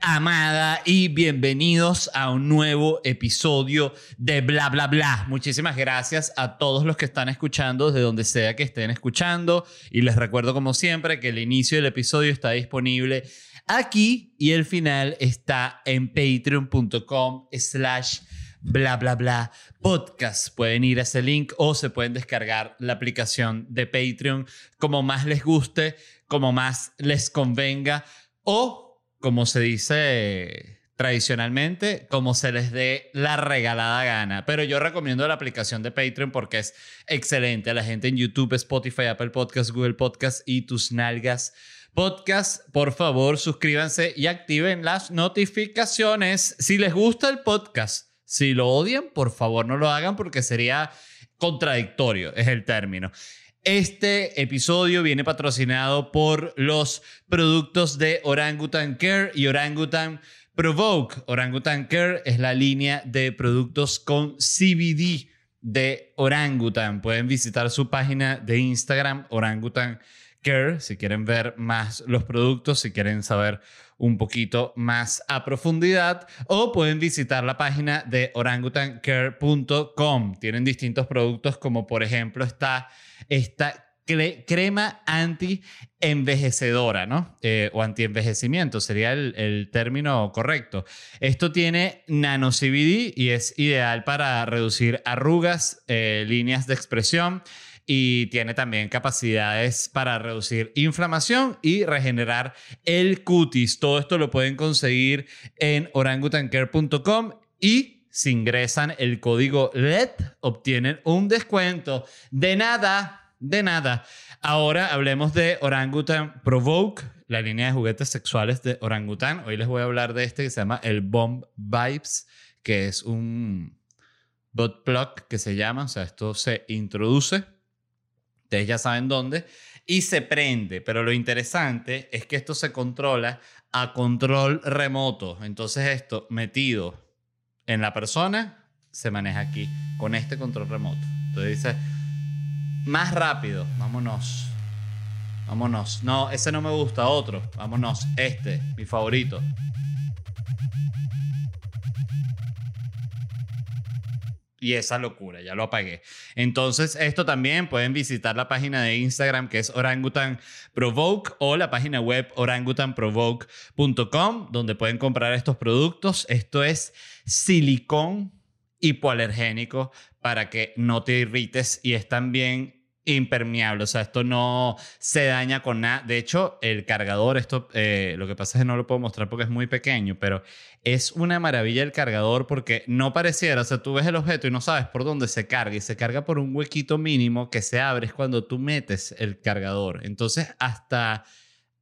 Amada y bienvenidos a un nuevo episodio de Bla Bla Bla. Muchísimas gracias a todos los que están escuchando desde donde sea que estén escuchando y les recuerdo como siempre que el inicio del episodio está disponible aquí y el final está en patreon.com slash bla bla podcast. Pueden ir a ese link o se pueden descargar la aplicación de Patreon como más les guste, como más les convenga o como se dice tradicionalmente, como se les dé la regalada gana. Pero yo recomiendo la aplicación de Patreon porque es excelente. La gente en YouTube, Spotify, Apple Podcasts, Google Podcasts y tus nalgas. Podcast, por favor, suscríbanse y activen las notificaciones. Si les gusta el podcast, si lo odian, por favor no lo hagan porque sería contradictorio, es el término. Este episodio viene patrocinado por los productos de Orangutan Care y Orangutan Provoke. Orangutan Care es la línea de productos con CBD de Orangutan. Pueden visitar su página de Instagram, Orangutan Care, si quieren ver más los productos, si quieren saber un poquito más a profundidad o pueden visitar la página de orangutancare.com. Tienen distintos productos como por ejemplo está esta crema anti-envejecedora, ¿no? Eh, o anti-envejecimiento sería el, término correcto. Esto tiene nano CBD y es ideal para reducir arrugas, eh, líneas de expresión y tiene también capacidades para reducir inflamación y regenerar el cutis. Todo esto lo pueden conseguir en orangutancare.com y si ingresan el código LED, obtienen un descuento. De nada, de nada. Ahora hablemos de Orangutan Provoke, la línea de juguetes sexuales de Orangutan. Hoy les voy a hablar de este que se llama el Bomb Vibes, que es un bot plug que se llama, o sea, esto se introduce, ustedes ya saben dónde, y se prende. Pero lo interesante es que esto se controla a control remoto. Entonces esto metido en la persona se maneja aquí, con este control remoto. Entonces dice, más rápido, vámonos. Vámonos. No, ese no me gusta, otro. Vámonos, este, mi favorito. Y esa locura, ya lo apagué. Entonces, esto también pueden visitar la página de Instagram que es Orangutan Provoke o la página web orangutanprovoke.com donde pueden comprar estos productos. Esto es silicón hipoalergénico para que no te irrites y es también impermeable, o sea, esto no se daña con nada. De hecho, el cargador, esto eh, lo que pasa es que no lo puedo mostrar porque es muy pequeño, pero es una maravilla el cargador porque no pareciera, o sea, tú ves el objeto y no sabes por dónde se carga y se carga por un huequito mínimo que se abre es cuando tú metes el cargador. Entonces, hasta,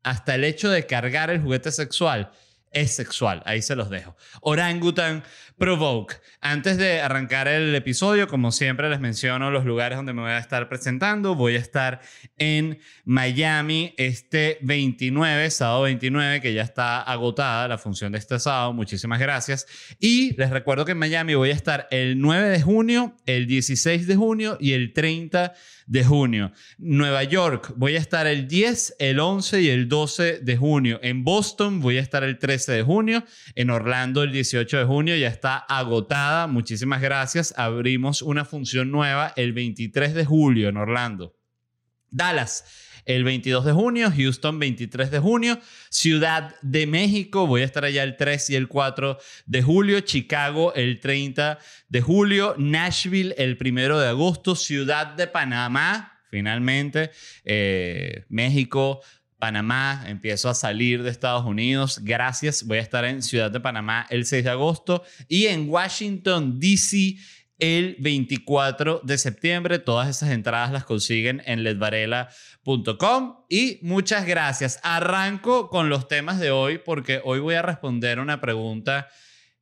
hasta el hecho de cargar el juguete sexual es sexual. Ahí se los dejo. Orangutan Provoke. Antes de arrancar el episodio, como siempre les menciono los lugares donde me voy a estar presentando. Voy a estar en Miami este 29, sábado 29, que ya está agotada la función de este sábado. Muchísimas gracias. Y les recuerdo que en Miami voy a estar el 9 de junio, el 16 de junio y el 30 de junio. Nueva York, voy a estar el 10, el 11 y el 12 de junio. En Boston voy a estar el 13 de junio. En Orlando el 18 de junio ya está agotada. Muchísimas gracias. Abrimos una función nueva el 23 de julio en Orlando. Dallas el 22 de junio, Houston 23 de junio, Ciudad de México, voy a estar allá el 3 y el 4 de julio, Chicago el 30 de julio, Nashville el 1 de agosto, Ciudad de Panamá, finalmente, eh, México, Panamá, empiezo a salir de Estados Unidos. Gracias. Voy a estar en Ciudad de Panamá el 6 de agosto y en Washington, D.C. el 24 de septiembre. Todas esas entradas las consiguen en ledvarela.com. Y muchas gracias. Arranco con los temas de hoy porque hoy voy a responder una pregunta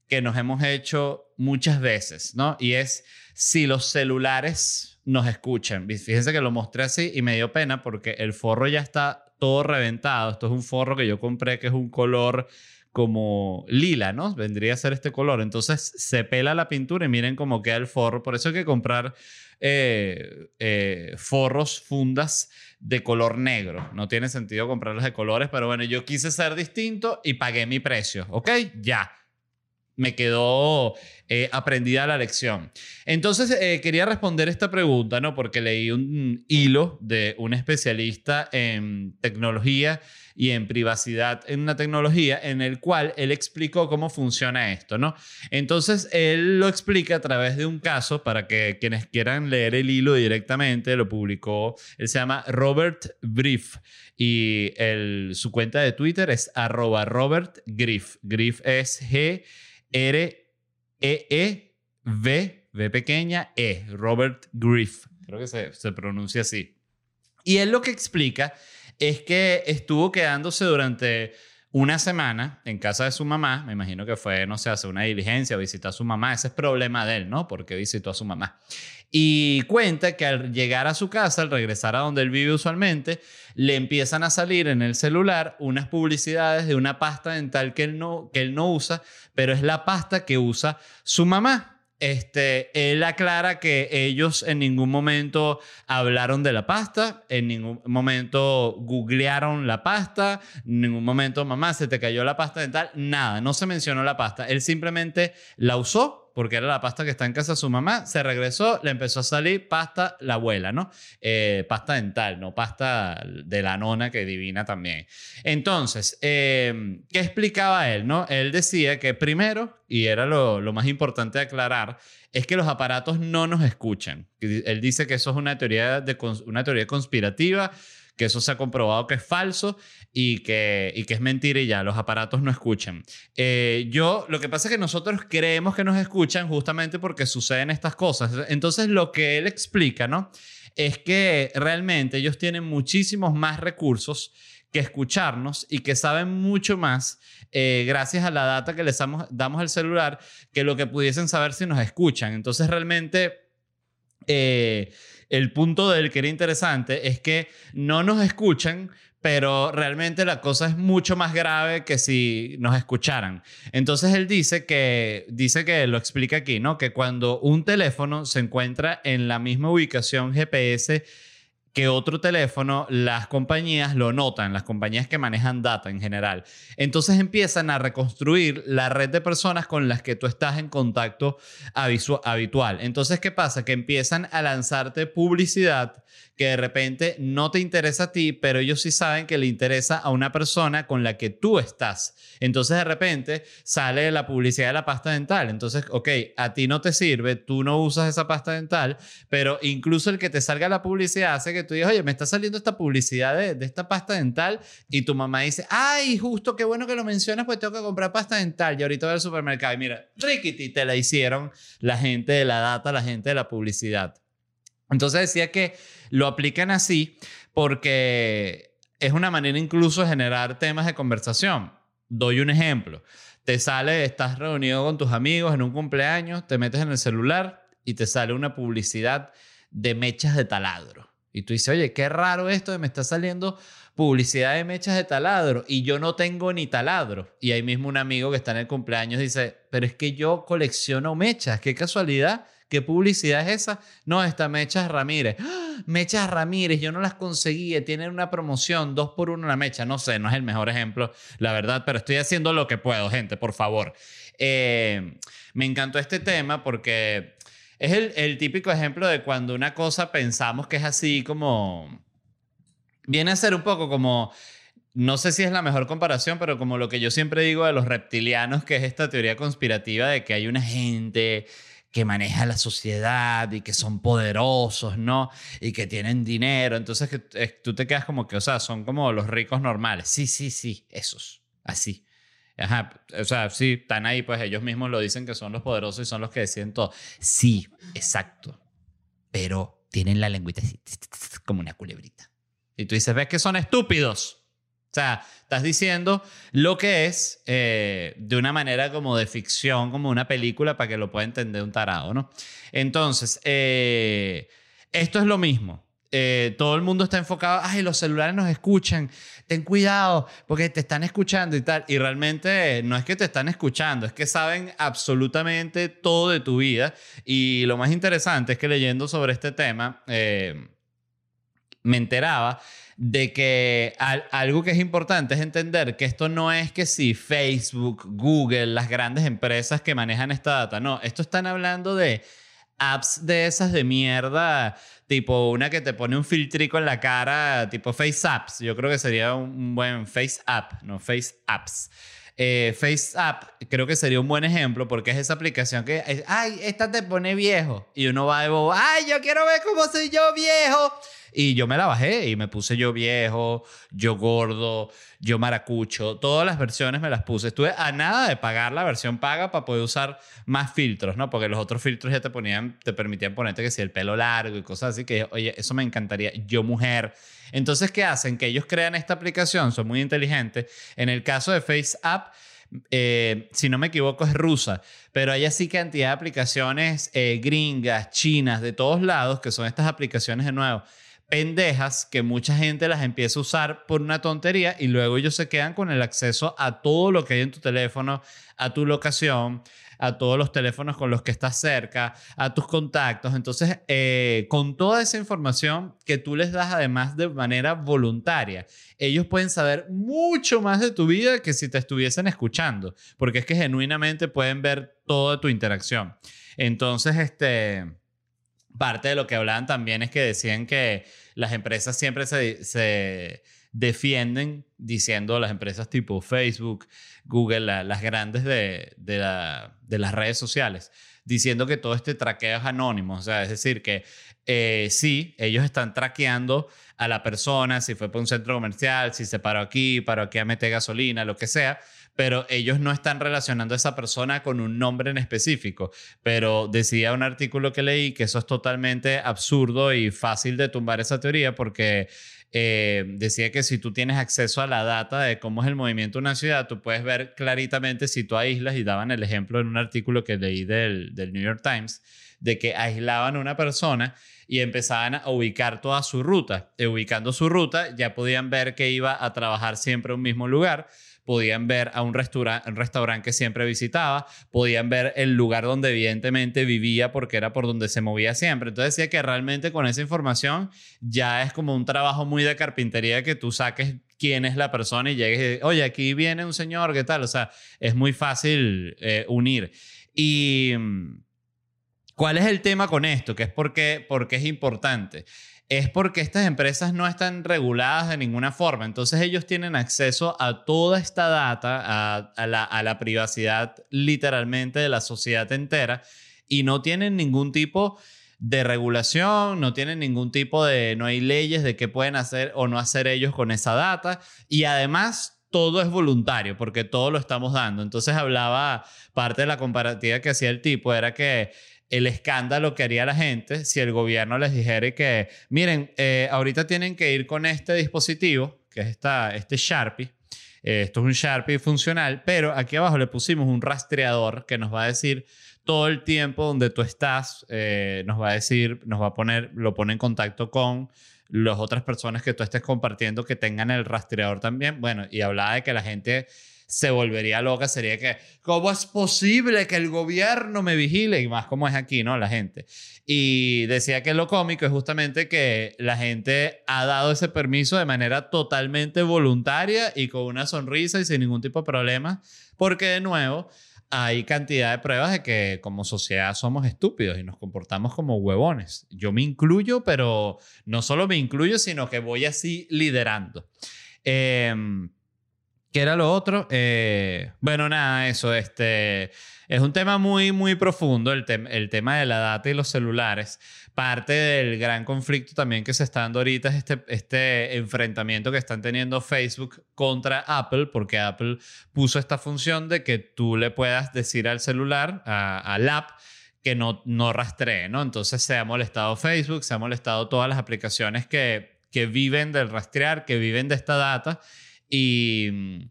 que nos hemos hecho muchas veces, ¿no? Y es si los celulares nos escuchan. Fíjense que lo mostré así y me dio pena porque el forro ya está todo reventado. Esto es un forro que yo compré que es un color como lila, ¿no? Vendría a ser este color. Entonces se pela la pintura y miren cómo queda el forro. Por eso hay que comprar eh, eh, forros, fundas de color negro. No tiene sentido comprarlos de colores, pero bueno, yo quise ser distinto y pagué mi precio, ¿ok? Ya me quedó eh, aprendida la lección. Entonces, eh, quería responder esta pregunta, ¿no? Porque leí un hilo de un especialista en tecnología y en privacidad en una tecnología en el cual él explicó cómo funciona esto, ¿no? Entonces, él lo explica a través de un caso para que quienes quieran leer el hilo directamente, lo publicó, él se llama Robert Griff y el, su cuenta de Twitter es arroba Robert Griff. Griff es G R-E-E-V, V pequeña, E, Robert Griff. Creo que se, se pronuncia así. Y él lo que explica es que estuvo quedándose durante una semana en casa de su mamá, me imagino que fue, no sé, hacer una diligencia, visitar a su mamá, ese es problema de él, ¿no? Porque visitó a su mamá. Y cuenta que al llegar a su casa, al regresar a donde él vive usualmente, le empiezan a salir en el celular unas publicidades de una pasta dental que él no, que él no usa, pero es la pasta que usa su mamá. Este, él aclara que ellos en ningún momento hablaron de la pasta, en ningún momento googlearon la pasta, en ningún momento, mamá, se te cayó la pasta dental, nada, no se mencionó la pasta. Él simplemente la usó porque era la pasta que está en casa de su mamá, se regresó, le empezó a salir pasta la abuela, ¿no? Eh, pasta dental, no pasta de la nona que divina también. Entonces, eh, ¿qué explicaba él, no? Él decía que primero, y era lo, más importante de aclarar, es que los aparatos no nos escuchan. Él dice que eso es una teoría, de, una teoría conspirativa que eso se ha comprobado que es falso y que, y que es mentira y ya, los aparatos no escuchan. Eh, yo, lo que pasa es que nosotros creemos que nos escuchan justamente porque suceden estas cosas. Entonces, lo que él explica, ¿no? Es que realmente ellos tienen muchísimos más recursos que escucharnos y que saben mucho más eh, gracias a la data que les damos, damos al celular que lo que pudiesen saber si nos escuchan. Entonces, realmente... Eh, el punto de él que era interesante es que no nos escuchan, pero realmente la cosa es mucho más grave que si nos escucharan. Entonces él dice que, dice que lo explica aquí, ¿no? Que cuando un teléfono se encuentra en la misma ubicación GPS que otro teléfono, las compañías lo notan, las compañías que manejan data en general. Entonces empiezan a reconstruir la red de personas con las que tú estás en contacto habitual. Entonces, ¿qué pasa? Que empiezan a lanzarte publicidad que de repente no te interesa a ti, pero ellos sí saben que le interesa a una persona con la que tú estás. Entonces de repente sale la publicidad de la pasta dental. Entonces, ok, a ti no te sirve, tú no usas esa pasta dental, pero incluso el que te salga la publicidad hace que tú digas, oye, me está saliendo esta publicidad de, esta pasta dental y tu mamá dice, ay, justo qué bueno que lo mencionas, pues tengo que comprar pasta dental y ahorita voy al supermercado y mira, Rickety, te la hicieron la gente de la data, la gente de la publicidad. Entonces decía que lo aplican así porque es una manera incluso de generar temas de conversación. Doy un ejemplo. Te sale, estás reunido con tus amigos en un cumpleaños, te metes en el celular y te sale una publicidad de mechas de taladro. Y tú dices, oye, qué raro esto me está saliendo publicidad de mechas de taladro y yo no tengo ni taladro. Y ahí mismo un amigo que está en el cumpleaños dice, pero es que yo colecciono mechas, qué casualidad ¿Qué publicidad es esa? No, esta Mechas Ramírez. ¡Ah! Mechas Ramírez, yo no las conseguí. Tienen una promoción, dos por uno la mecha. No sé, no es el mejor ejemplo, la verdad, pero estoy haciendo lo que puedo, gente, por favor. Eh, me encantó este tema porque es el, el típico ejemplo de cuando una cosa pensamos que es así como... Viene a ser un poco como no sé si es la mejor comparación, pero como lo que yo siempre digo de los reptilianos, que es esta teoría conspirativa de que hay una gente que maneja la sociedad y que son poderosos, ¿no? Y que tienen dinero. Entonces que, tú te quedas como que, o sea, son como los ricos normales. Sí, sí, sí, esos, así. Ajá, o sea, sí, están ahí, pues ellos mismos lo dicen que son los poderosos y son los que deciden todo. Sí, exacto. Pero tienen la lengüita así, como una culebrita. Y tú dices, ¿ves que son estúpidos? O sea, estás diciendo lo que es eh, de una manera como de ficción, como una película, para que lo pueda entender un tarado, ¿no? Entonces, eh, esto es lo mismo. Eh, todo el mundo está enfocado, ay, los celulares nos escuchan, ten cuidado porque te están escuchando y tal. Y realmente no es que te están escuchando, es que saben absolutamente todo de tu vida. Y lo más interesante es que leyendo sobre este tema, eh, me enteraba de que algo que es importante es entender que esto no es que si Facebook, Google, las grandes empresas que manejan esta data, no, esto están hablando de apps de esas de mierda, tipo una que te pone un filtrico en la cara, tipo Face Apps. Yo creo que sería un buen Face App, no Face Apps. Eh, Face App creo que sería un buen ejemplo porque es esa aplicación que, ay, esta te pone viejo. Y uno va de bobo, ay, yo quiero ver cómo soy yo viejo. Y yo me la bajé y me puse yo viejo, yo gordo, yo maracucho. Todas las versiones me las puse. Estuve a nada de pagar la versión paga para poder usar más filtros, ¿no? Porque los otros filtros ya te ponían, te permitían ponerte que si el pelo largo y cosas así, que oye, eso me encantaría. Yo mujer. Entonces, ¿qué hacen? Que ellos crean esta aplicación, son muy inteligentes. En el caso de FaceApp, eh, si no me equivoco, es rusa, pero hay así cantidad de aplicaciones eh, gringas, chinas, de todos lados, que son estas aplicaciones de nuevo pendejas que mucha gente las empieza a usar por una tontería y luego ellos se quedan con el acceso a todo lo que hay en tu teléfono, a tu locación, a todos los teléfonos con los que estás cerca, a tus contactos. Entonces, eh, con toda esa información que tú les das además de manera voluntaria, ellos pueden saber mucho más de tu vida que si te estuviesen escuchando, porque es que genuinamente pueden ver toda tu interacción. Entonces, este parte de lo que hablaban también es que decían que las empresas siempre se, defienden diciendo las empresas tipo Facebook, Google, las grandes de, las redes sociales, diciendo que todo este traqueo es anónimo. O sea, es decir, que eh, sí, ellos están traqueando a la persona, si fue por un centro comercial, si se paró aquí, paró aquí a meter gasolina, lo que sea, pero ellos no están relacionando a esa persona con un nombre en específico. Pero decía un artículo que leí que eso es totalmente absurdo y fácil de tumbar esa teoría porque eh, decía que si tú tienes acceso a la data de cómo es el movimiento de una ciudad, tú puedes ver claritamente si tú aíslas, y daban el ejemplo en un artículo que leí del, del New York Times, de que aislaban a una persona y empezaban a ubicar toda su ruta. Ubicando su ruta, ya podían ver que iba a trabajar siempre en un mismo lugar podían ver a un, restaurante que siempre visitaba, podían ver el lugar donde evidentemente vivía porque era por donde se movía siempre. Entonces decía que realmente con esa información ya es como un trabajo muy de carpintería que tú saques quién es la persona y llegues y oye, aquí viene un señor, ¿qué tal? O sea, es muy fácil eh, unir. Y... ¿Cuál es el tema con esto? Que es porque, porque es importante es porque estas empresas no están reguladas de ninguna forma. Entonces ellos tienen acceso a toda esta data, a, la, privacidad literalmente de la sociedad entera y no tienen ningún tipo de regulación, no tienen ningún tipo de, no hay leyes de qué pueden hacer o no hacer ellos con esa data y además todo es voluntario porque todo lo estamos dando. Entonces hablaba, parte de la comparativa que hacía el tipo era que el escándalo que haría la gente si el gobierno les dijera que, miren, eh, ahorita tienen que ir con este dispositivo, que es esta, este Sharpie. Eh, esto es un Sharpie funcional, pero aquí abajo le pusimos un rastreador que nos va a decir todo el tiempo donde tú estás, eh, nos va a decir, nos va a poner, lo pone en contacto con las otras personas que tú estés compartiendo que tengan el rastreador también. Bueno, y hablaba de que la gente se volvería loca sería que, ¿cómo es posible que el gobierno me vigile? Y más como es aquí, ¿no? La gente. Y decía que lo cómico es justamente que la gente ha dado ese permiso de manera totalmente voluntaria y con una sonrisa y sin ningún tipo de problema, porque de nuevo hay cantidad de pruebas de que como sociedad somos estúpidos y nos comportamos como huevones. Yo me incluyo, pero no solo me incluyo, sino que voy así liderando. Eh, ¿Qué era lo otro? Eh, bueno, nada, eso. Este, es un tema muy, muy profundo, el, el tema de la data y los celulares. Parte del gran conflicto también que se está dando ahorita es este, este enfrentamiento que están teniendo Facebook contra Apple, porque Apple puso esta función de que tú le puedas decir al celular, al app, que no, no rastree, ¿no? Entonces se ha molestado Facebook, se ha molestado todas las aplicaciones que, que viven del rastrear, que viven de esta data y mm,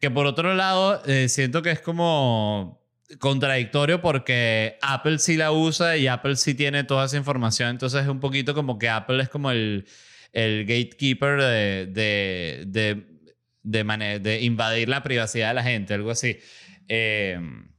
que por otro lado, eh, siento que es como contradictorio porque Apple sí la usa y Apple sí tiene toda esa información. Entonces es un poquito como que Apple es como el, el gatekeeper de, de, de, de, de invadir la privacidad de la gente, algo así. Eh,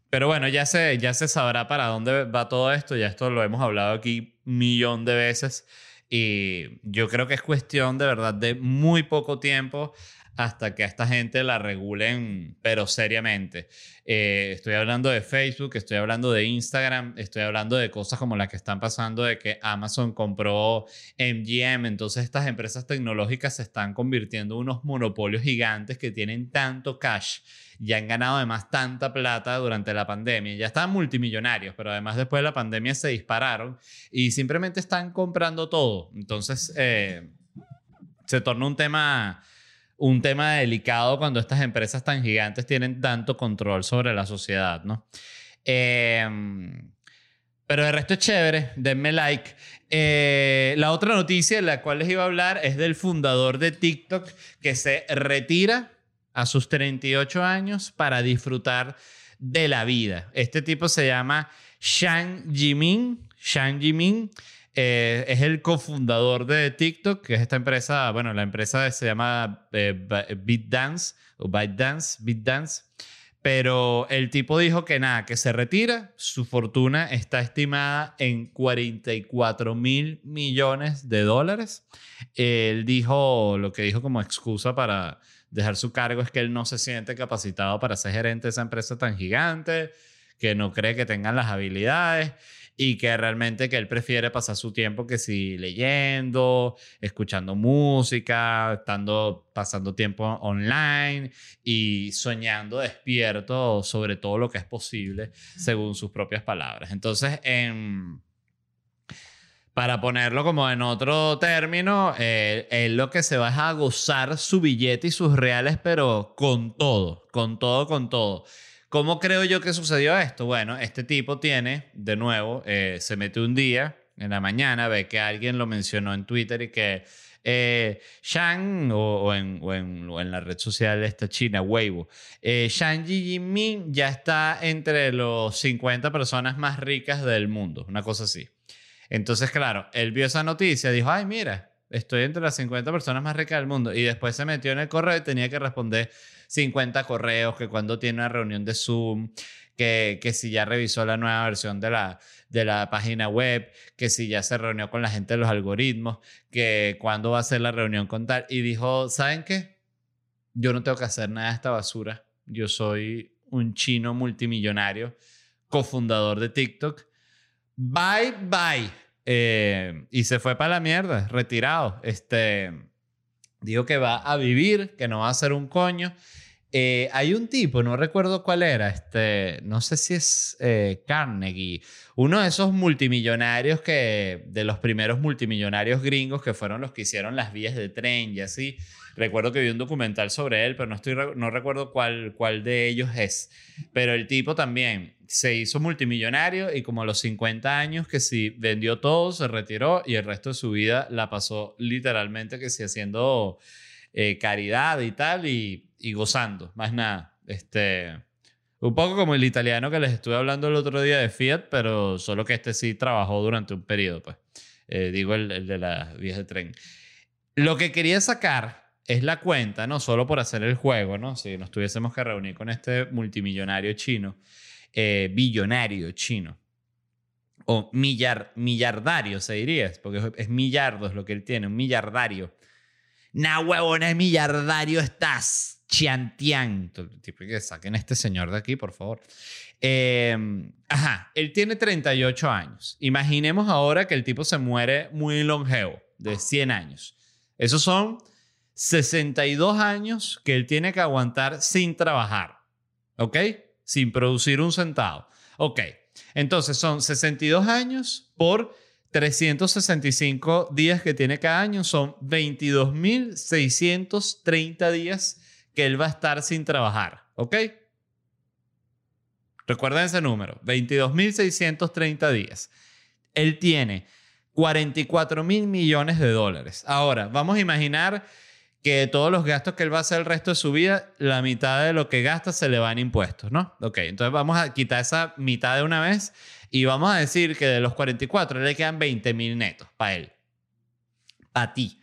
pero bueno, ya se, ya se sabrá para dónde va todo esto. Ya esto lo hemos hablado aquí un millón de veces. Y yo creo que es cuestión de verdad de muy poco tiempo hasta que a esta gente la regulen, pero seriamente. Eh, estoy hablando de Facebook, estoy hablando de Instagram, estoy hablando de cosas como las que están pasando de que Amazon compró MGM, entonces estas empresas tecnológicas se están convirtiendo en unos monopolios gigantes que tienen tanto cash y han ganado además tanta plata durante la pandemia. Ya estaban multimillonarios, pero además después de la pandemia se dispararon y simplemente están comprando todo. Entonces eh, se torna un tema un tema delicado cuando estas empresas tan gigantes tienen tanto control sobre la sociedad, ¿no? Em, pero el resto es chévere, denme like. Eh, la otra noticia de la cual les iba a hablar es del fundador de TikTok que se retira a sus 38 años para disfrutar de la vida. Este tipo se llama Shang Jimin. Shang Jimin eh, es el cofundador de TikTok, que es esta empresa, bueno, la empresa se llama eh, BitDance o ByteDance, BitDance. Pero el tipo dijo que nada, que se retira. Su fortuna está estimada en 44 mil millones de dólares. Él dijo, lo que dijo como excusa para dejar su cargo es que él no se siente capacitado para ser gerente de esa empresa tan gigante, que no cree que tengan las habilidades y que realmente que él prefiere pasar su tiempo que si leyendo, escuchando música, estando pasando tiempo online y soñando despierto sobre todo lo que es posible según sus propias palabras. Entonces, para ponerlo como en otro término, eh, él lo que se va es a gozar su billete y sus reales, pero con todo, con todo, con todo. ¿Cómo creo yo que sucedió esto? Bueno, este tipo tiene, de nuevo, eh, se mete un día en la mañana, ve que alguien lo mencionó en Twitter y que eh, Shang, o, en, la red social esta china, Weibo, eh, Shang Jimin ya está entre los 50 personas más ricas del mundo, una cosa así. Entonces, claro, él vio esa noticia, dijo, ay, mira, estoy entre las 50 personas más ricas del mundo. Y después se metió en el correo y tenía que responder 50 correos, que cuando tiene una reunión de Zoom, que, que si ya revisó la nueva versión de la, de la página web, que si ya se reunió con la gente de los algoritmos, que cuándo va a ser la reunión con tal. Y dijo, ¿saben qué? Yo no tengo que hacer nada de esta basura. Yo soy un chino multimillonario, cofundador de TikTok. Bye, bye. Eh, y se fue para la mierda, retirado. Este, dijo que va a vivir, que no va a ser un coño. Eh, hay un tipo, no recuerdo cuál era, este, no sé si es eh, Carnegie, uno de esos multimillonarios que, de los primeros multimillonarios gringos que fueron los que hicieron las vías de tren y así. Recuerdo que vi un documental sobre él, pero no, estoy, no recuerdo cuál, cuál de ellos es. Pero el tipo también se hizo multimillonario y como a los 50 años que sí vendió todo, se retiró y el resto de su vida la pasó literalmente que sí haciendo eh, caridad y tal y, y, gozando, más nada. Este, un poco como el italiano que les estuve hablando el otro día de Fiat, pero solo que este sí trabajó durante un periodo, pues. Eh, digo el, el, de las vías de tren. Lo que quería sacar es la cuenta, no solo por hacer el juego, ¿no? Si nos tuviésemos que reunir con este multimillonario chino, eh, billonario chino, o millar, millardario se diría, porque es millardos lo que él tiene, un millardario Nah, huevón, es millardario estás, Chiantian. Tipo que saquen a este señor de aquí, por favor. Em, ajá, él tiene 38 años. Imaginemos ahora que el tipo se muere muy longevo, de 100 años. Esos son 62 años que él tiene que aguantar sin trabajar. ¿Ok? Sin producir un centavo. Ok. Entonces son 62 años por 365 días que tiene cada año. Son 22.630 días que él va a estar sin trabajar. ¿Ok? Recuerden ese número, 22.630 días. Él tiene 44 mil millones de dólares. Ahora, vamos a imaginar que todos los gastos que él va a hacer el resto de su vida, la mitad de lo que gasta se le va en impuestos, ¿no? Ok, entonces vamos a quitar esa mitad de una vez y vamos a decir que de los 44 le quedan 20 mil netos para él. Para ti.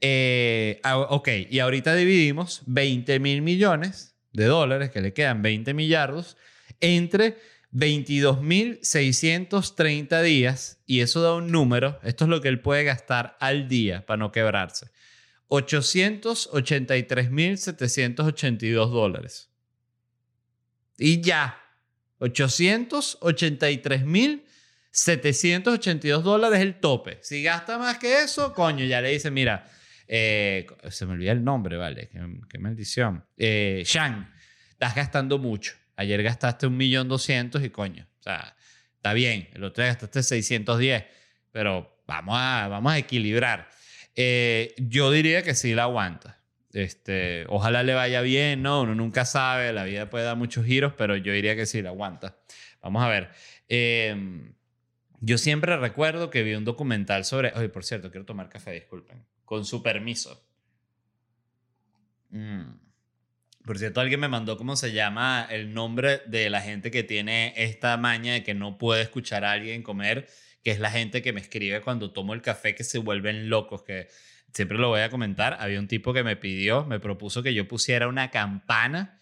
Eh, ah, ok, y ahorita dividimos 20 mil millones de dólares, que le quedan 20 millardos, entre 22.630 días, y eso da un número, esto es lo que él puede gastar al día para no quebrarse. 883.782 dólares. Y ya, 883.782 dólares es el tope. Si gasta más que eso, coño, ya le dice, mira, eh, se me olvida el nombre, ¿vale? Qué, maldición. Eh, Shang, estás gastando mucho. Ayer gastaste un millón doscientos y coño, o sea, está bien. El otro día gastaste 610, pero vamos a, vamos a equilibrar. Eh, yo diría que sí la aguanta. Este, ojalá le vaya bien, ¿no? Uno nunca sabe, la vida puede dar muchos giros, pero yo diría que sí la aguanta. Vamos a ver. Em, yo siempre recuerdo que vi un documental sobre. Oye, por cierto, quiero tomar café, disculpen. Con su permiso. Mm. Por cierto, alguien me mandó cómo se llama el nombre de la gente que tiene esta maña de que no puede escuchar a alguien comer, que es la gente que me escribe cuando tomo el café que se vuelven locos, que siempre lo voy a comentar. Había un tipo que me pidió, me propuso que yo pusiera una campana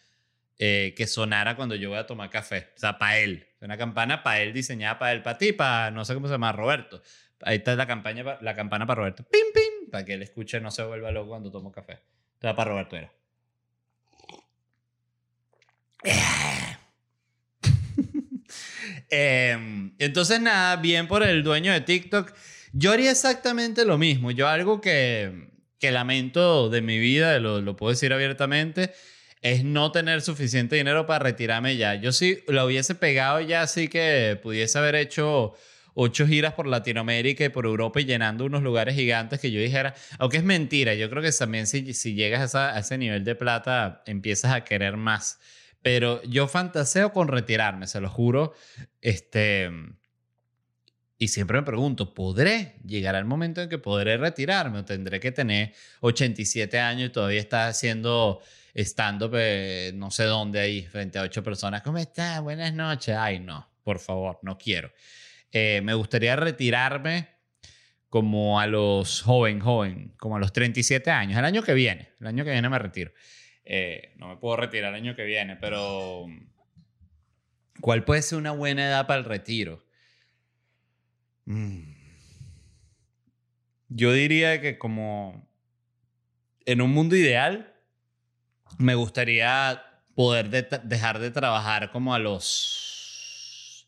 eh, que sonara cuando yo voy a tomar café. O sea, para él. Una campana para él, diseñada para él, para ti, para no sé cómo se llama, Roberto. Ahí está la, campaña, la campana para Roberto. Pim, pim, para que él escuche no se vuelva loco cuando tomo café. Para Roberto era. Em, entonces, nada, bien por el dueño de TikTok. Yo haría exactamente lo mismo. Yo algo que, que lamento de mi vida, lo, lo puedo decir abiertamente, es no tener suficiente dinero para retirarme ya. Yo sí lo hubiese pegado ya, así que pudiese haber hecho ocho giras por Latinoamérica y por Europa y llenando unos lugares gigantes que yo dijera, aunque es mentira, yo creo que también si, si llegas a, a ese nivel de plata, empiezas a querer más. Pero yo fantaseo con retirarme, se lo juro. Este, y siempre me pregunto, ¿podré llegar al momento en que podré retirarme o tendré que tener 87 años y todavía estar haciendo estando no sé dónde ahí frente a ocho personas? ¿Cómo está? Buenas noches. Ay, no, por favor, no quiero. Eh, me gustaría retirarme como a los joven, joven, como a los 37 años, el año que viene. El año que viene me retiro. Eh, no me puedo retirar el año que viene, pero ¿cuál puede ser una buena edad para el retiro? Mm. Yo diría que como en un mundo ideal, me gustaría poder dejar de trabajar como a los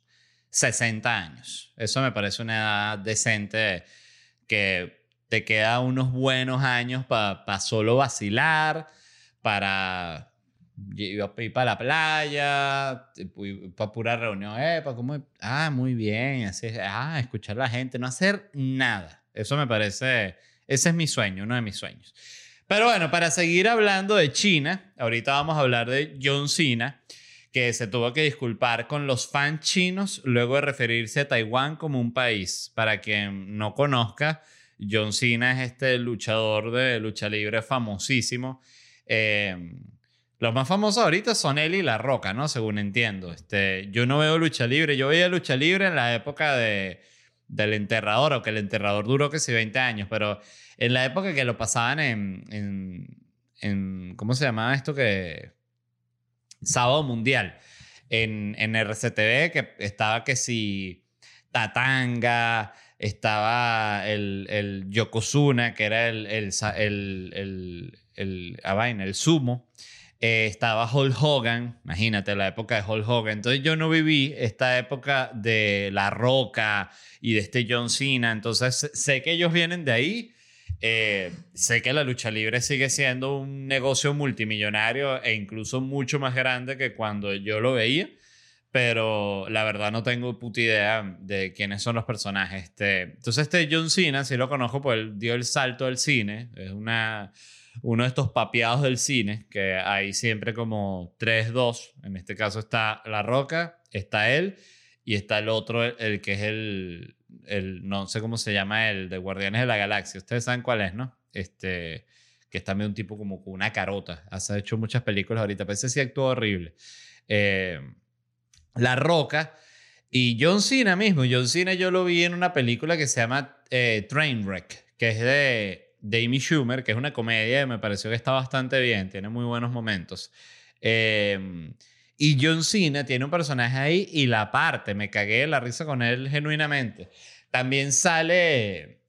60 años. Eso me parece una edad decente que te queda unos buenos años para solo vacilar, para ir para la playa, para pura reunión, eh, para ah, muy bien, así, ah, escuchar a la gente, no hacer nada. Eso me parece, ese es mi sueño, uno de mis sueños. Pero bueno, para seguir hablando de China, ahorita vamos a hablar de John Cena, que se tuvo que disculpar con los fans chinos luego de referirse a Taiwán como un país. Para quien no conozca, John Cena es este luchador de lucha libre famosísimo Em, los más famosos ahorita son él y La Roca, ¿no? Según entiendo. Este, yo no veo lucha libre. Yo veía lucha libre en la época de, del enterrador, aunque el enterrador duró que sí 20 años, pero en la época que lo pasaban en, en, ¿cómo se llamaba esto? que Sábado Mundial. En, en RCTV, que estaba que si Tatanga, estaba el, el Yokozuna, que era el el, ah, el sumo, eh, estaba Hulk Hogan, imagínate la época de Hulk Hogan. Entonces yo no viví esta época de La Roca y de este John Cena. Entonces sé que ellos vienen de ahí Eh, sé que la lucha libre sigue siendo un negocio multimillonario e incluso mucho más grande que cuando yo lo veía, pero la verdad no tengo puta idea de quiénes son los personajes. Este, entonces este John Cena, sí lo conozco, pues dio el salto al cine, es una, uno de estos papeados del cine, que hay siempre como 3, 2, en este caso está La Roca, está él, y está el otro, el, que es el, el, no sé cómo se llama, el de Guardianes de la Galaxia. Ustedes saben cuál es, ¿no? Este, que es también un tipo como una carota. Ha hecho muchas películas ahorita, pero ese sí actuó horrible. Eh, la Roca y John Cena mismo. John Cena yo lo vi en una película que se llama eh, Trainwreck, que es de, de Schumer, que es una comedia y me pareció que está bastante bien, tiene muy buenos momentos. Eh, y John Cena tiene un personaje ahí y la parte, me cagué la risa con él genuinamente. También sale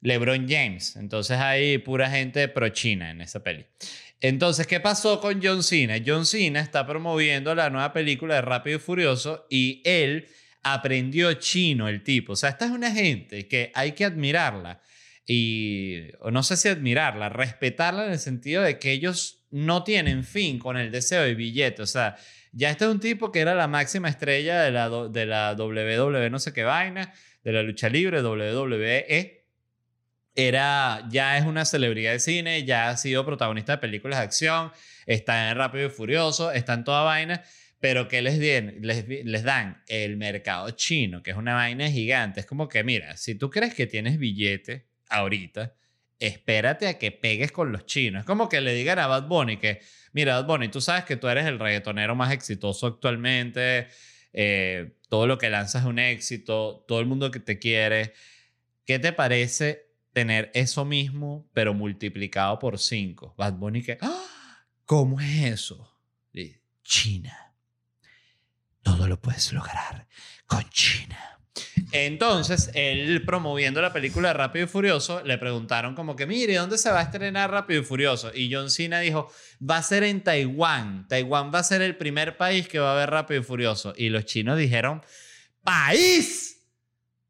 LeBron James, entonces hay pura gente pro-China en esa peli. Entonces, ¿qué pasó con John Cena? John Cena está promoviendo la nueva película de Rápido y Furioso y él aprendió chino, el tipo. O sea, esta es una gente que hay que admirarla. Y no sé si admirarla, respetarla en el sentido de que ellos no tienen fin con el deseo de billete. O sea, ya este es un tipo que era la máxima estrella de la, de la WWE, no sé qué vaina, de la lucha libre, WWE. Era, ya es una celebridad de cine, ya ha sido protagonista de películas de acción, está en Rápido y Furioso, está en toda vaina, pero que les, les, les dan el mercado chino, que es una vaina gigante. Es como que, mira, si tú crees que tienes billete ahorita, espérate a que pegues con los chinos. Como que le digan a Bad Bunny que mira, Bonnie, tú sabes que tú eres el reggaetonero más exitoso actualmente, eh, todo lo que lanzas es un éxito, todo el mundo que te quiere. ¿Qué te parece tener eso mismo, pero multiplicado por cinco? Bad Bunny que, ¡Ah! ¿cómo es eso? China. Todo lo puedes lograr con China. Entonces, él promoviendo la película de Rápido y Furioso, le preguntaron como que, mire, ¿dónde se va a estrenar Rápido y Furioso? Y John Cena dijo, va a ser en Taiwán. Taiwán va a ser el primer país que va a ver Rápido y Furioso. Y los chinos dijeron, ¡país!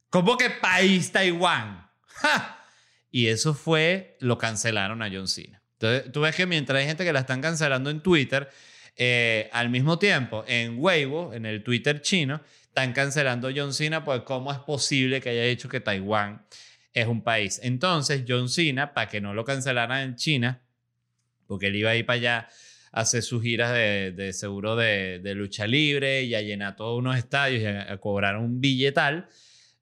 ¿Cómo que país Taiwán? Y eso fue, lo cancelaron a John Cena. Entonces, tú ves que mientras hay gente que la están cancelando en Twitter, eh, al mismo tiempo en Weibo, en el Twitter chino, están cancelando John Cena, pues cómo es posible que haya dicho que Taiwán es un país. Entonces, John Cena, para que no lo cancelaran en China, porque él iba a ir para allá a hacer sus giras de, seguro de, lucha libre y a llenar todos unos estadios y a, cobrar un billetal,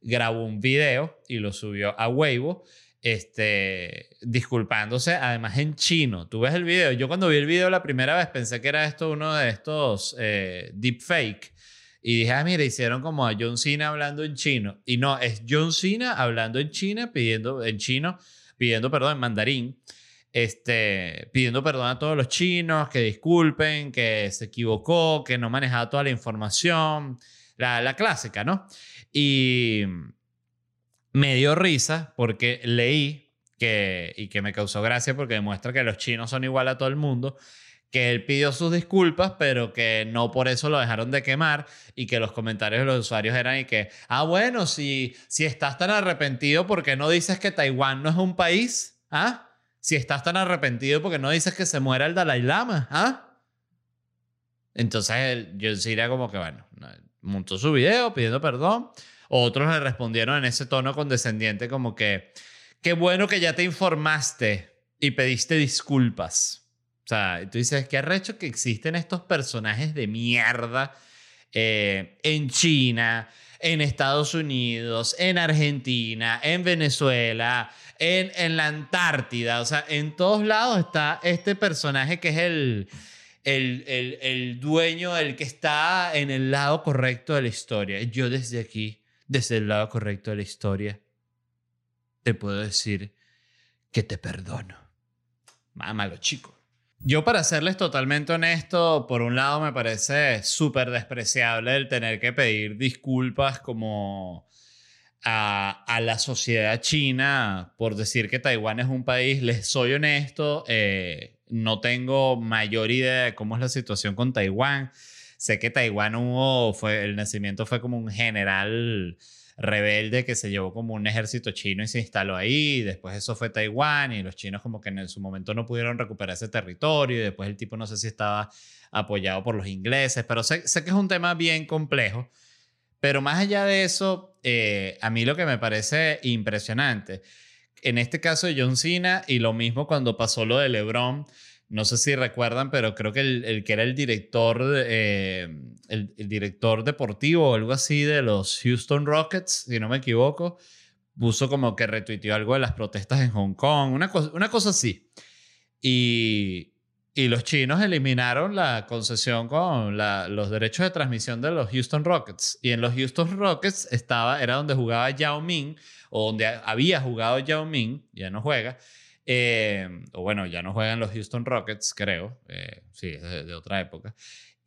grabó un video y lo subió a Weibo este, disculpándose, además en chino. Tú ves el video. Yo cuando vi el video la primera vez pensé que era esto uno de estos eh, deepfake y dije, ah, mira, hicieron como a John Cena hablando en chino. Y no, es John Cena hablando en China, pidiendo, en chino, pidiendo perdón en mandarín, este, pidiendo perdón a todos los chinos, que disculpen, que se equivocó, que no manejaba toda la información, la, la clásica, ¿no? Y me dio risa porque leí que, y que me causó gracia porque demuestra que los chinos son igual a todo el mundo, que él pidió sus disculpas, pero que no por eso lo dejaron de quemar y que los comentarios de los usuarios eran y que, ah, bueno, si, si estás tan arrepentido, ¿por qué no dices que Taiwán no es un país? ¿Ah? Si estás tan arrepentido, ¿por qué no dices que se muera el Dalai Lama? ¿Ah? Entonces yo diría como que, bueno, montó su video pidiendo perdón. Otros le respondieron en ese tono condescendiente como que, qué bueno que ya te informaste y pediste disculpas. Sea, tú dices, qué arrecho que existen estos personajes de mierda eh, en China, en Estados Unidos, en Argentina, en Venezuela, en, en, la Antártida. O sea, en todos lados está este personaje que es el, el, el, el dueño, el que está en el lado correcto de la historia. Yo desde aquí, desde el lado correcto de la historia, te puedo decir que te perdono. Mámalo, chico. Yo, para serles totalmente honesto, por un lado me parece súper despreciable el tener que pedir disculpas como a, la sociedad china por decir que Taiwán es un país. Les soy honesto, eh, no tengo mayor idea de cómo es la situación con Taiwán. Sé que Taiwán fue, el nacimiento fue como un general rebelde que se llevó como un ejército chino y se instaló ahí. Después eso fue Taiwán y los chinos como que en su momento no pudieron recuperar ese territorio y después el tipo no sé si estaba apoyado por los ingleses, pero sé, sé que es un tema bien complejo. Pero más allá de eso, eh, a mí lo que me parece impresionante, en este caso de John Cena y lo mismo cuando pasó lo de LeBron, no sé si recuerdan, pero creo que el, que era el director, eh, el, director deportivo o algo así de los Houston Rockets, si no me equivoco, puso como que retuiteó algo de las protestas en Hong Kong, una cosa, una cosa así. Y, y los chinos eliminaron la concesión con los derechos de transmisión de los Houston Rockets. Y en los Houston Rockets estaba, era donde jugaba Yao Ming, o donde había jugado Yao Ming, ya no juega, eh, o bueno, ya no juegan los Houston Rockets, creo. Eh, sí, es de, otra época.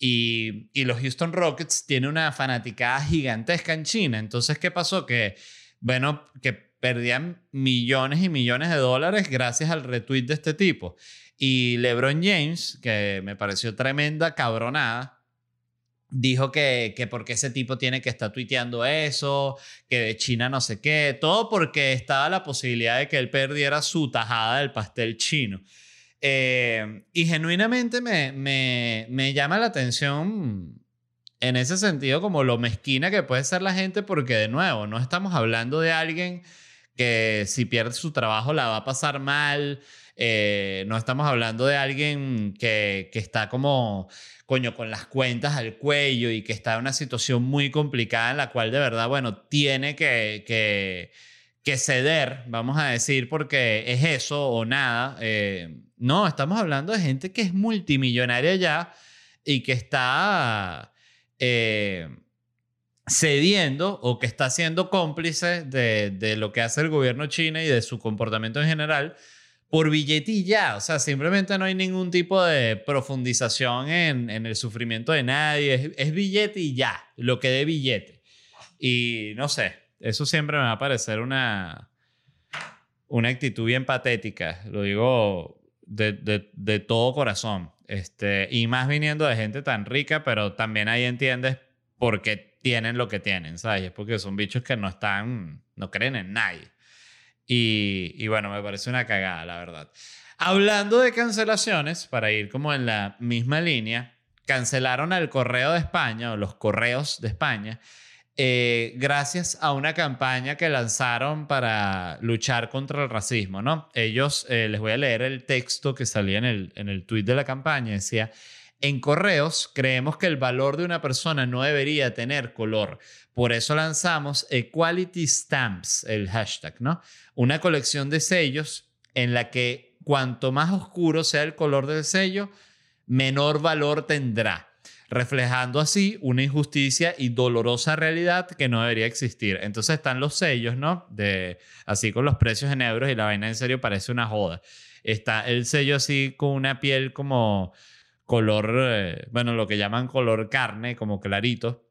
Y, los Houston Rockets tienen una fanaticada gigantesca en China. Entonces, ¿qué pasó? Que, bueno, que perdían millones y millones de dólares gracias al retweet de este tipo. Y LeBron James, que me pareció tremenda cabronada, dijo que, que porque ese tipo tiene que estar tuiteando eso, que de China no sé qué, todo porque estaba la posibilidad de que él perdiera su tajada del pastel chino. Eh, y genuinamente me, me, me llama la atención en ese sentido como lo mezquina que puede ser la gente porque de nuevo, no estamos hablando de alguien que si pierde su trabajo la va a pasar mal, eh, no estamos hablando de alguien que, que está como coño, con las cuentas al cuello y que está en una situación muy complicada en la cual de verdad, bueno, tiene que, que, ceder, vamos a decir, porque es eso o nada. Eh, no, estamos hablando de gente que es multimillonaria ya y que está eh, cediendo o que está siendo cómplice de, de lo que hace el gobierno chino y de su comportamiento en general por billetilla. O sea, simplemente no hay ningún tipo de profundización en, en el sufrimiento de nadie. Es, billete y ya, lo que dé billete. Y no sé, eso siempre me va a parecer una, una actitud bien patética. Lo digo de, de, de todo corazón. Este, y más viniendo de gente tan rica, pero también ahí entiendes por qué tienen lo que tienen, ¿sabes? Es porque son bichos que no están, no creen en nadie. Y, bueno, me parece una cagada, la verdad. Hablando de cancelaciones, para ir como en la misma línea, cancelaron al Correo de España o los Correos de España eh, gracias a una campaña que lanzaron para luchar contra el racismo, ¿no? Ellos, eh, les voy a leer el texto que salía en el, en el tweet de la campaña, decía, en correos creemos que el valor de una persona no debería tener color. Por eso lanzamos Equality Stamps, el hashtag, ¿no? Una colección de sellos en la que cuanto más oscuro sea el color del sello, menor valor tendrá, reflejando así una injusticia y dolorosa realidad que no debería existir. Entonces están los sellos, ¿no? De, así con los precios en euros y la vaina en serio parece una joda. Está el sello así con una piel como color, eh, bueno, lo que llaman color carne, como clarito,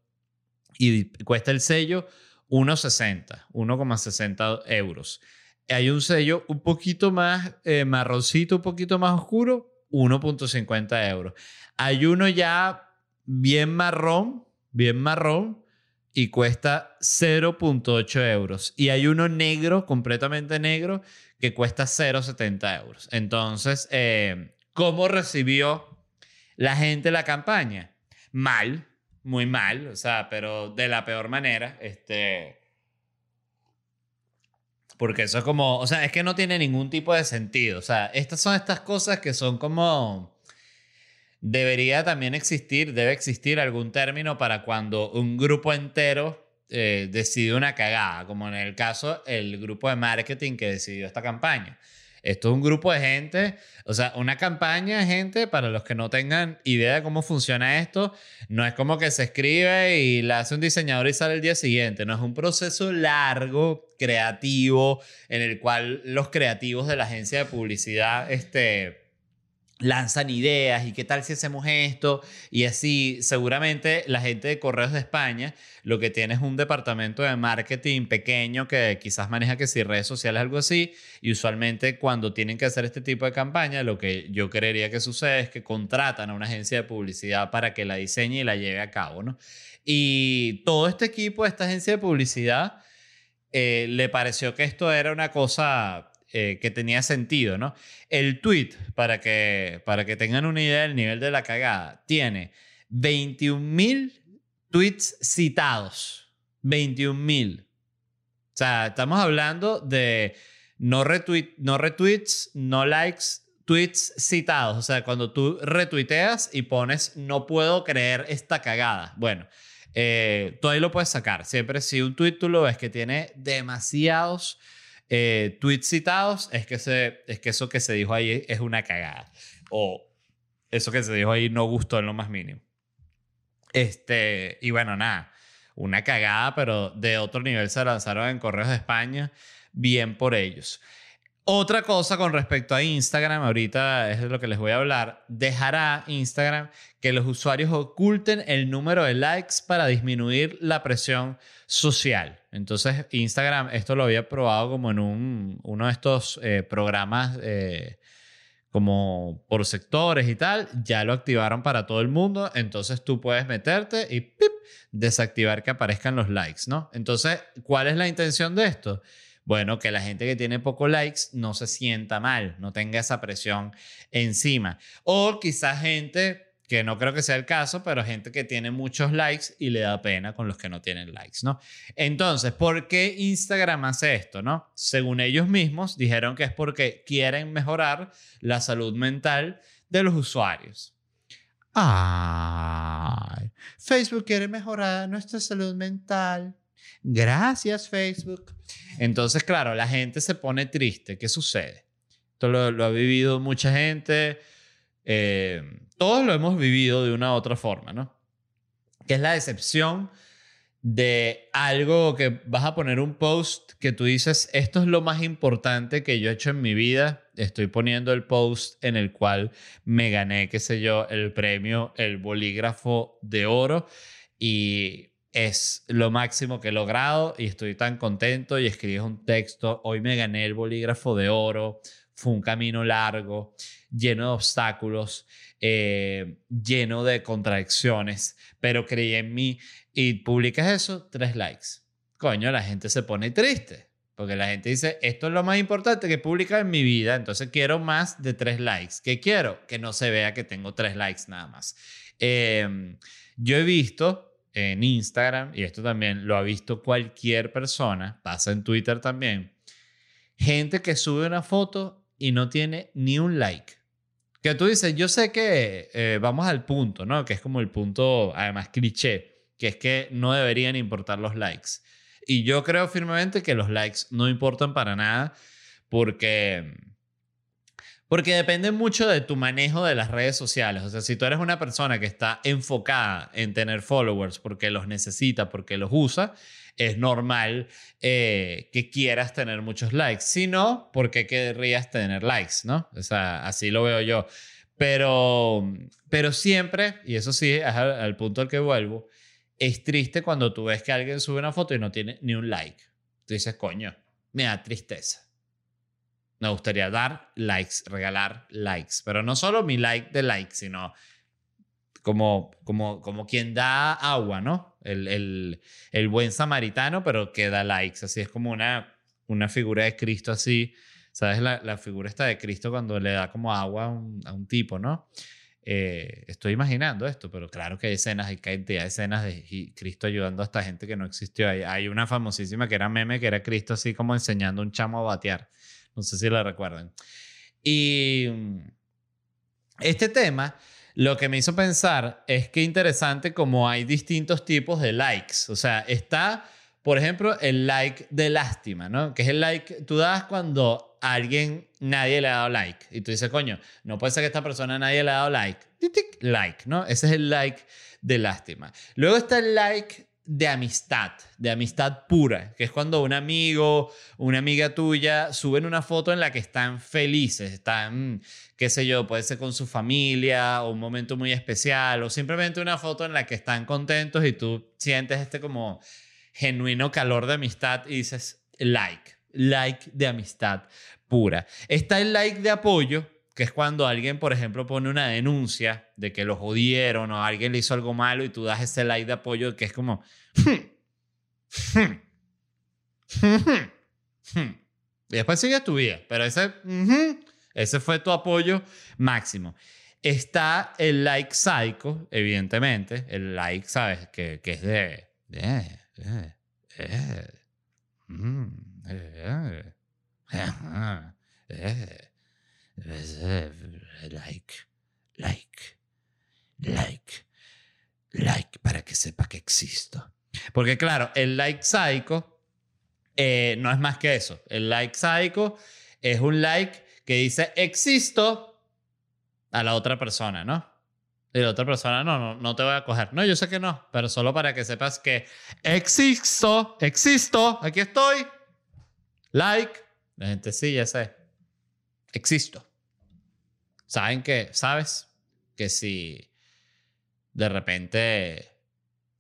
y cuesta el sello 1,60, 1,60 euros. Hay un sello un poquito más eh, marroncito, un poquito más oscuro, 1.50 euros. Hay uno ya bien marrón, bien marrón, y cuesta 0.8 euros. Y hay uno negro, completamente negro, que cuesta 0.70 euros. Entonces, eh, ¿cómo recibió la gente la campaña. Mal, muy mal, o sea, pero de la peor manera. Este. Porque eso es como, o sea, es que no tiene ningún tipo de sentido. O sea, estas son estas cosas que son como... Debería también existir, debe existir algún término para cuando un grupo entero eh, decide una cagada, como en el caso el grupo de marketing que decidió esta campaña. Esto es un grupo de gente, o sea, una campaña de gente, para los que no tengan idea de cómo funciona esto, no es como que se escribe y la hace un diseñador y sale el día siguiente, no es un proceso largo, creativo, en el cual los creativos de la agencia de publicidad, este lanzan ideas y qué tal si hacemos esto y así seguramente la gente de Correos de España lo que tiene es un departamento de marketing pequeño que quizás maneja que si redes sociales algo así y usualmente cuando tienen que hacer este tipo de campaña lo que yo creería que sucede es que contratan a una agencia de publicidad para que la diseñe y la lleve a cabo ¿no? y todo este equipo esta agencia de publicidad eh, le pareció que esto era una cosa eh, que tenía sentido, ¿no? El tweet, para que, para que tengan una idea del nivel de la cagada, tiene 21.000 tweets citados. 21.000. O sea, estamos hablando de no, retweet, no retweets, no likes, tweets citados. O sea, cuando tú retuiteas y pones no puedo creer esta cagada. Bueno, eh, tú ahí lo puedes sacar. Siempre si un tweet tú lo ves que tiene demasiados eh, tweets citados, es que, se, es que eso que se dijo ahí es una cagada. O eso que se dijo ahí no gustó en lo más mínimo. Este, y bueno, nada, una cagada, pero de otro nivel se lanzaron en Correos de España. Bien por ellos. Otra cosa con respecto a Instagram, ahorita es de lo que les voy a hablar, dejará Instagram que los usuarios oculten el número de likes para disminuir la presión social. Entonces, Instagram, esto lo había probado como en un, uno de estos eh, programas eh, como por sectores y tal, ya lo activaron para todo el mundo, entonces tú puedes meterte y desactivar que aparezcan los likes, ¿no? Entonces, ¿cuál es la intención de esto? Bueno, que la gente que tiene pocos likes no se sienta mal, no tenga esa presión encima. O quizás gente que no creo que sea el caso, pero gente que tiene muchos likes y le da pena con los que no tienen likes, ¿no? Entonces, ¿por qué Instagram hace esto, no? Según ellos mismos, dijeron que es porque quieren mejorar la salud mental de los usuarios. Ay, Facebook quiere mejorar nuestra salud mental. Gracias, Facebook. Entonces, claro, la gente se pone triste. ¿Qué sucede? Esto lo, ha vivido mucha gente. Eh, todos lo hemos vivido de una u otra forma, ¿no? Que es la decepción de algo que vas a poner un post que tú dices, esto es lo más importante que yo he hecho en mi vida. Estoy poniendo el post en el cual me gané, qué sé yo, el premio, el bolígrafo de oro. Y es lo máximo que he logrado y estoy tan contento y escribí un texto, hoy me gané el bolígrafo de oro, fue un camino largo, lleno de obstáculos, eh, lleno de contradicciones, pero creí en mí y publicas eso, tres likes. Coño, la gente se pone triste. Porque la gente dice, esto es lo más importante que publica en mi vida, entonces quiero más de tres likes. ¿Qué quiero? Que no se vea que tengo tres likes nada más. Em, yo he visto en Instagram, y esto también lo ha visto cualquier persona, pasa en Twitter también, gente que sube una foto y no tiene ni un like. Que tú dices, yo sé que eh, vamos al punto, ¿no? Que es como el punto, además, cliché, que es que no deberían importar los likes. Y yo creo firmemente que los likes no importan para nada porque porque depende mucho de tu manejo de las redes sociales. O sea, si tú eres una persona que está enfocada en tener followers porque los necesita, porque los usa, es normal eh, que quieras tener muchos likes. Si no, ¿por qué querrías tener likes? ¿No? O sea, así lo veo yo. Pero, pero siempre, y eso sí, es al, al punto al que vuelvo, es triste cuando tú ves que alguien sube una foto y no tiene ni un like. Tú dices, coño, me da tristeza. Me gustaría dar likes, regalar likes, pero no solo mi like de like, sino como, como, como quien da agua, ¿no? El, el, el, buen samaritano, pero que da likes. Así es como una, una figura de Cristo así. ¿Sabes? La, la figura está de Cristo cuando le da como agua a un, a un tipo, ¿no? Eh, estoy imaginando esto, pero claro que hay escenas, hay cantidad de escenas de Cristo ayudando a esta gente que no existió. Hay, hay una famosísima que era meme, que era Cristo así como enseñando a un chamo a batear. No sé si la recuerdan. Y mm, este tema lo que me hizo pensar es que interesante como hay distintos tipos de likes. O sea, está, por ejemplo, el like de lástima, ¿no? Que es el like tú das cuando a alguien nadie le ha dado like. Y tú dices, coño, no puede ser que esta persona nadie le ha dado like. Like, ¿no? Ese es el like de lástima. Luego está el like de amistad, de amistad pura, que es cuando un amigo, una amiga tuya suben una foto en la que están felices, están, qué sé yo, puede ser con su familia o un momento muy especial o simplemente una foto en la que están contentos y tú sientes este como genuino calor de amistad y dices like, like de amistad pura. Está el like de apoyo, que es cuando alguien, por ejemplo, pone una denuncia de que lo jodieron o alguien le hizo algo malo y tú das ese like de apoyo que es como, hmm, hmm, y después sigue tu vida, pero ese, ese fue tu apoyo máximo. Está el like psycho, evidentemente, el like, ¿sabes? Que, que es de... de- de- eh, like, like, like, like, para que sepa que existo. Porque claro, el like psycho eh, no es más que eso. El like psycho es un like que dice existo a la otra persona, ¿no? Y la otra persona, no, no, no te voy a coger. No, yo sé que no, pero solo para que sepas que existo, existo, aquí estoy. Like. La gente sí, ya sé. Existo. Saben que, ¿sabes? Que si de repente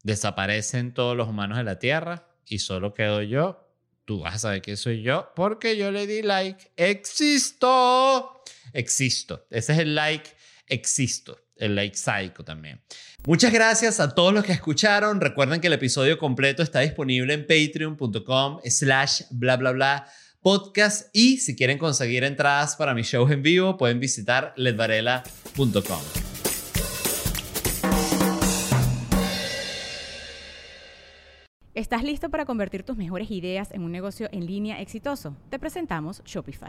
desaparecen todos los humanos de la Tierra y solo quedo yo, tú vas a saber quién soy yo porque yo le di like. Existo. Existo. Ese es el like. Existo. El like psycho también. Muchas gracias a todos los que escucharon. Recuerden que el episodio completo está disponible en patreon.com slash bla bla bla podcast y si quieren conseguir entradas para mis shows en vivo pueden visitar ledvarela.com. ¿Estás listo para convertir tus mejores ideas en un negocio en línea exitoso? Te presentamos Shopify.